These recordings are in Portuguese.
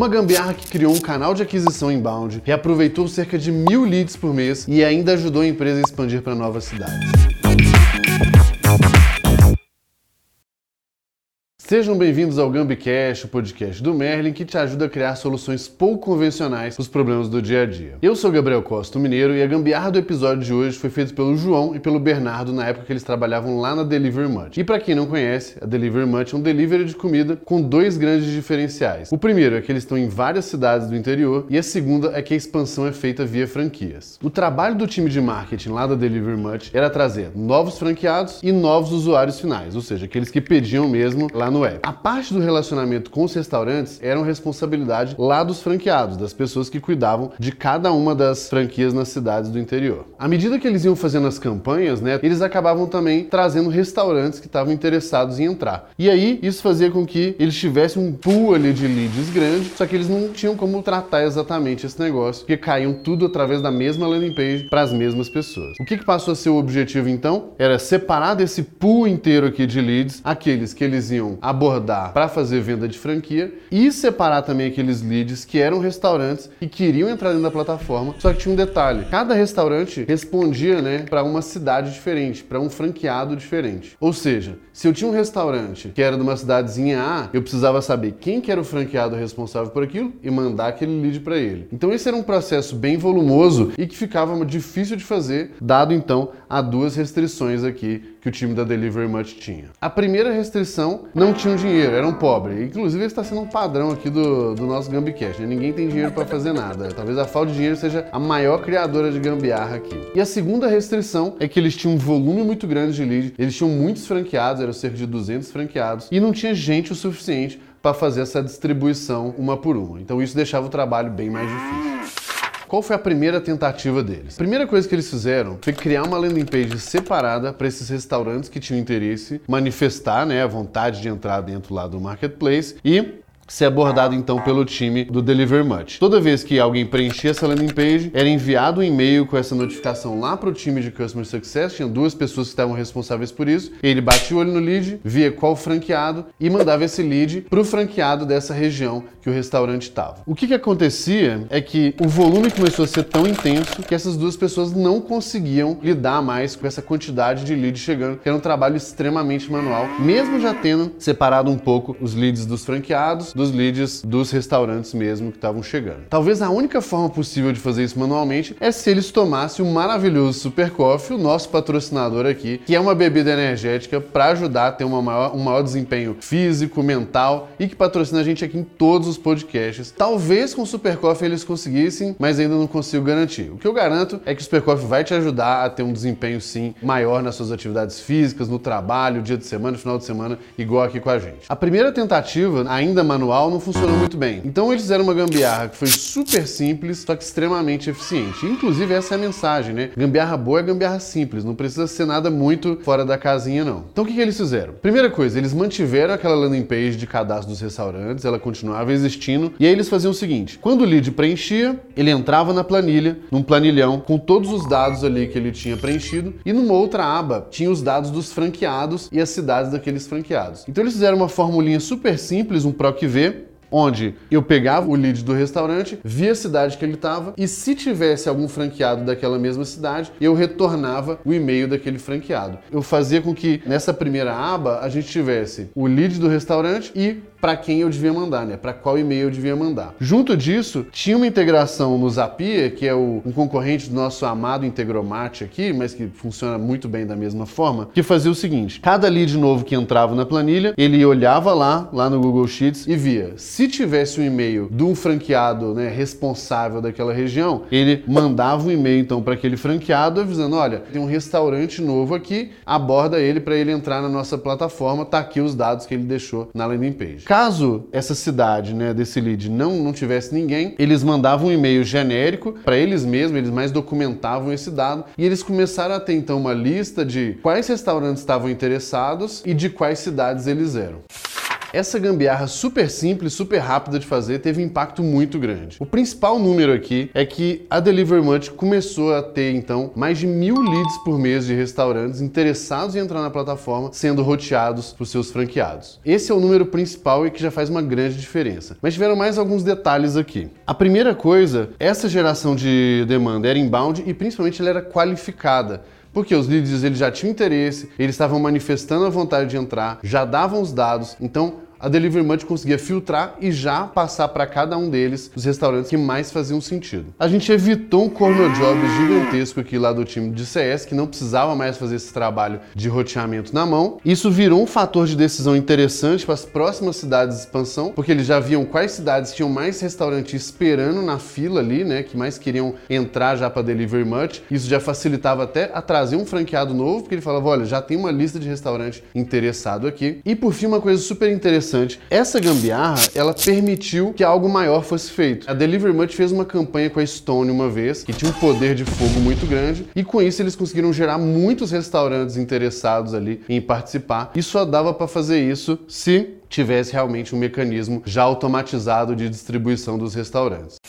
Uma gambiarra que criou um canal de aquisição inbound, reaproveitou cerca de mil leads por mês e ainda ajudou a empresa a expandir para novas cidades. Sejam bem-vindos ao GambiCast, o podcast do Merlin que te ajuda a criar soluções pouco convencionais para os problemas do dia a dia. Eu sou Gabriel Costa, mineiro, e a gambiarra do episódio de hoje foi feita pelo João e pelo Bernardo na época que eles trabalhavam lá na Delivery Much. E para quem não conhece, a Delivery Much é um delivery de comida com dois grandes diferenciais. O primeiro é que eles estão em várias cidades do interior e a segunda é que a expansão é feita via franquias. O trabalho do time de marketing lá da Delivery Much era trazer novos franqueados e novos usuários finais, ou seja, aqueles que pediam mesmo lá no web. A parte do relacionamento com os restaurantes era uma responsabilidade lá dos franqueados, das pessoas que cuidavam de cada uma das franquias nas cidades do interior. À medida que eles iam fazendo as campanhas, né, eles acabavam também trazendo restaurantes que estavam interessados em entrar. E aí isso fazia com que eles tivessem um pool ali de leads grande, só que eles não tinham como tratar exatamente esse negócio, porque caíam tudo através da mesma landing page para as mesmas pessoas. O que, que passou a ser o objetivo então? Era separar desse pool inteiro aqui de leads aqueles que eles iam abordar para fazer venda de franquia e separar também aqueles leads que eram restaurantes e queriam entrar dentro da plataforma, só que tinha um detalhe: cada restaurante respondia, né, para uma cidade diferente, para um franqueado diferente. Ou seja, se eu tinha um restaurante que era de uma cidadezinha A, eu precisava saber quem que era o franqueado responsável por aquilo e mandar aquele lead para ele. Então esse era um processo bem volumoso e que ficava difícil de fazer, dado então a duas restrições aqui que o time da Delivery Much tinha. A primeira restrição, não tinham dinheiro, eram pobres. Inclusive, está sendo um padrão aqui do, do nosso Gambicast. Né? Ninguém tem dinheiro para fazer nada. Talvez a falta de dinheiro seja a maior criadora de gambiarra aqui. E a segunda restrição é que eles tinham um volume muito grande de lead, eles tinham muitos franqueados, eram cerca de 200 franqueados, e não tinha gente o suficiente para fazer essa distribuição uma por uma. Então isso deixava o trabalho bem mais difícil. Qual foi a primeira tentativa deles? A primeira coisa que eles fizeram foi criar uma landing page separada para esses restaurantes que tinham interesse manifestar né, a vontade de entrar dentro lá do marketplace e ser abordado então pelo time do Deliver Much. Toda vez que alguém preenchia essa landing page, era enviado um e-mail com essa notificação lá para o time de Customer Success, tinha duas pessoas que estavam responsáveis por isso, ele batia o olho no lead, via qual franqueado e mandava esse lead para o franqueado dessa região que o restaurante estava. O que, que acontecia é que o volume começou a ser tão intenso que essas duas pessoas não conseguiam lidar mais com essa quantidade de leads chegando, que era um trabalho extremamente manual, mesmo já tendo separado um pouco os leads dos franqueados, dos leads dos restaurantes mesmo que estavam chegando. Talvez a única forma possível de fazer isso manualmente é se eles tomassem o maravilhoso Super Coffee, o nosso patrocinador aqui, que é uma bebida energética para ajudar a ter uma maior, um maior desempenho físico, mental e que patrocina a gente aqui em todos os podcasts. Talvez com o Super Coffee eles conseguissem, mas ainda não consigo garantir. O que eu garanto é que o Super Coffee vai te ajudar a ter um desempenho sim maior nas suas atividades físicas, no trabalho, dia de semana, final de semana, igual aqui com a gente. A primeira tentativa, ainda manual, manual não funcionou muito bem. Então eles fizeram uma gambiarra que foi super simples, só que extremamente eficiente. Inclusive essa é a mensagem, né? Gambiarra boa é gambiarra simples, não precisa ser nada muito fora da casinha não. Então o que, que eles fizeram? Primeira coisa, eles mantiveram aquela landing page de cadastro dos restaurantes, ela continuava existindo, e aí eles faziam o seguinte, quando o lead preenchia, ele entrava na planilha, num planilhão, com todos os dados ali que ele tinha preenchido, e numa outra aba tinha os dados dos franqueados e as cidades daqueles franqueados. Então eles fizeram uma formulinha super simples, um PROC V, onde eu pegava o lead do restaurante, via a cidade que ele estava e se tivesse algum franqueado daquela mesma cidade, eu retornava o e-mail daquele franqueado. Eu fazia com que nessa primeira aba a gente tivesse o lead do restaurante e para quem eu devia mandar, né? Para qual e-mail eu devia mandar. Junto disso, tinha uma integração no Zapier, que é o, um concorrente do nosso amado Integromat aqui, mas que funciona muito bem da mesma forma, que fazia o seguinte: cada lead novo que entrava na planilha, ele olhava lá, lá no Google Sheets e via se tivesse um e-mail de um franqueado, né, responsável daquela região, ele mandava um e-mail então para aquele franqueado avisando, olha, tem um restaurante novo aqui, aborda ele para ele entrar na nossa plataforma, tá aqui os dados que ele deixou na landing page. Caso essa cidade, né, desse lead não, não tivesse ninguém, eles mandavam um e-mail genérico para eles mesmos, eles mais documentavam esse dado e eles começaram a ter então uma lista de quais restaurantes estavam interessados e de quais cidades eles eram. Essa gambiarra super simples, super rápida de fazer, teve um impacto muito grande. O principal número aqui é que a Delivery Munch começou a ter, então, mais de mil leads por mês de restaurantes interessados em entrar na plataforma, sendo roteados por seus franqueados. Esse é o número principal e que já faz uma grande diferença. Mas tiveram mais alguns detalhes aqui. A primeira coisa, essa geração de demanda era inbound e principalmente ela era qualificada. Porque os leads eles já tinham interesse, eles estavam manifestando a vontade de entrar, já davam os dados, então a Delivery Munch conseguia filtrar e já passar para cada um deles os restaurantes que mais faziam sentido. A gente evitou um corner job gigantesco aqui lá do time de CS, que não precisava mais fazer esse trabalho de roteamento na mão. Isso virou um fator de decisão interessante para as próximas cidades de expansão, porque eles já viam quais cidades tinham mais restaurantes esperando na fila ali, né, que mais queriam entrar já para Delivery Munch. Isso já facilitava até a trazer um franqueado novo, porque ele falava, olha, já tem uma lista de restaurante interessado aqui. E por fim, uma coisa super interessante interessante. Essa gambiarra, ela permitiu que algo maior fosse feito. A Delivery Much fez uma campanha com a Stone uma vez, que tinha um poder de fogo muito grande, e com isso eles conseguiram gerar muitos restaurantes interessados ali em participar. E só dava para fazer isso se tivesse realmente um mecanismo já automatizado de distribuição dos restaurantes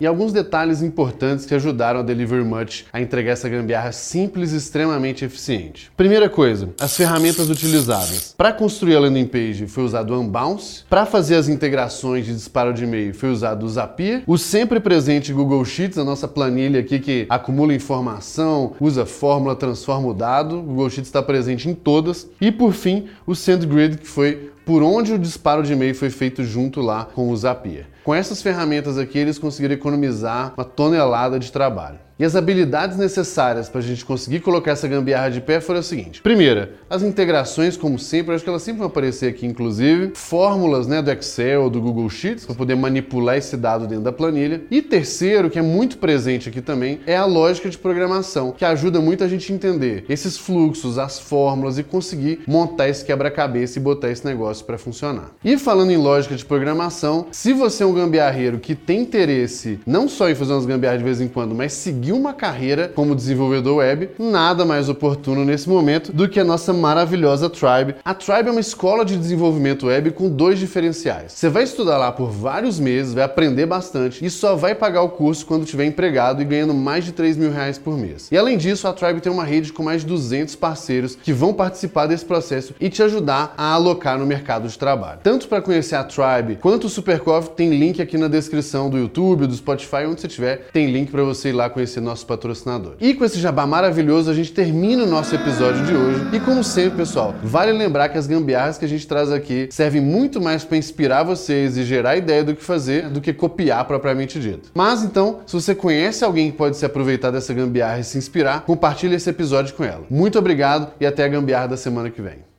e alguns detalhes importantes que ajudaram a Delivery Much a entregar essa gambiarra simples e extremamente eficiente. Primeira coisa, as ferramentas utilizadas. Para construir a landing page foi usado o Unbounce, para fazer as integrações de disparo de e-mail foi usado o Zapier, o sempre presente Google Sheets, a nossa planilha aqui que acumula informação, usa fórmula, transforma o dado, o Google Sheets está presente em todas, e por fim o SendGrid que foi por onde o disparo de e-mail foi feito junto lá com o Zapier. Com essas ferramentas aqui, eles conseguiram economizar uma tonelada de trabalho. E as habilidades necessárias para a gente conseguir colocar essa gambiarra de pé foram a seguinte. Primeira, as integrações, como sempre, acho que elas sempre vão aparecer aqui, inclusive. Fórmulas né, do Excel, do Google Sheets, para poder manipular esse dado dentro da planilha. E terceiro, que é muito presente aqui também, é a lógica de programação, que ajuda muito a gente a entender esses fluxos, as fórmulas e conseguir montar esse quebra-cabeça e botar esse negócio para funcionar. E falando em lógica de programação, se você é um gambiarreiro que tem interesse não só em fazer umas gambiarras de vez em quando, mas seguir uma carreira como desenvolvedor web, nada mais oportuno nesse momento do que a nossa maravilhosa Tribe. A Tribe é uma escola de desenvolvimento web com dois diferenciais. Você vai estudar lá por vários meses, vai aprender bastante e só vai pagar o curso quando tiver empregado e ganhando mais de 3 mil reais por mês. E além disso, a Tribe tem uma rede com mais de 200 parceiros que vão participar desse processo e te ajudar a alocar no mercado de trabalho. Tanto para conhecer a Tribe quanto o Supercoff, tem link aqui na descrição do YouTube, do Spotify, onde você tiver, tem link para você ir lá conhecer nosso patrocinador. E com esse jabá maravilhoso, a gente termina o nosso episódio de hoje. E como sempre, pessoal, vale lembrar que as gambiarras que a gente traz aqui servem muito mais para inspirar vocês e gerar ideia do que fazer do que copiar propriamente dito. Mas então, se você conhece alguém que pode se aproveitar dessa gambiarra e se inspirar, compartilhe esse episódio com ela. Muito obrigado e até a gambiarra da semana que vem.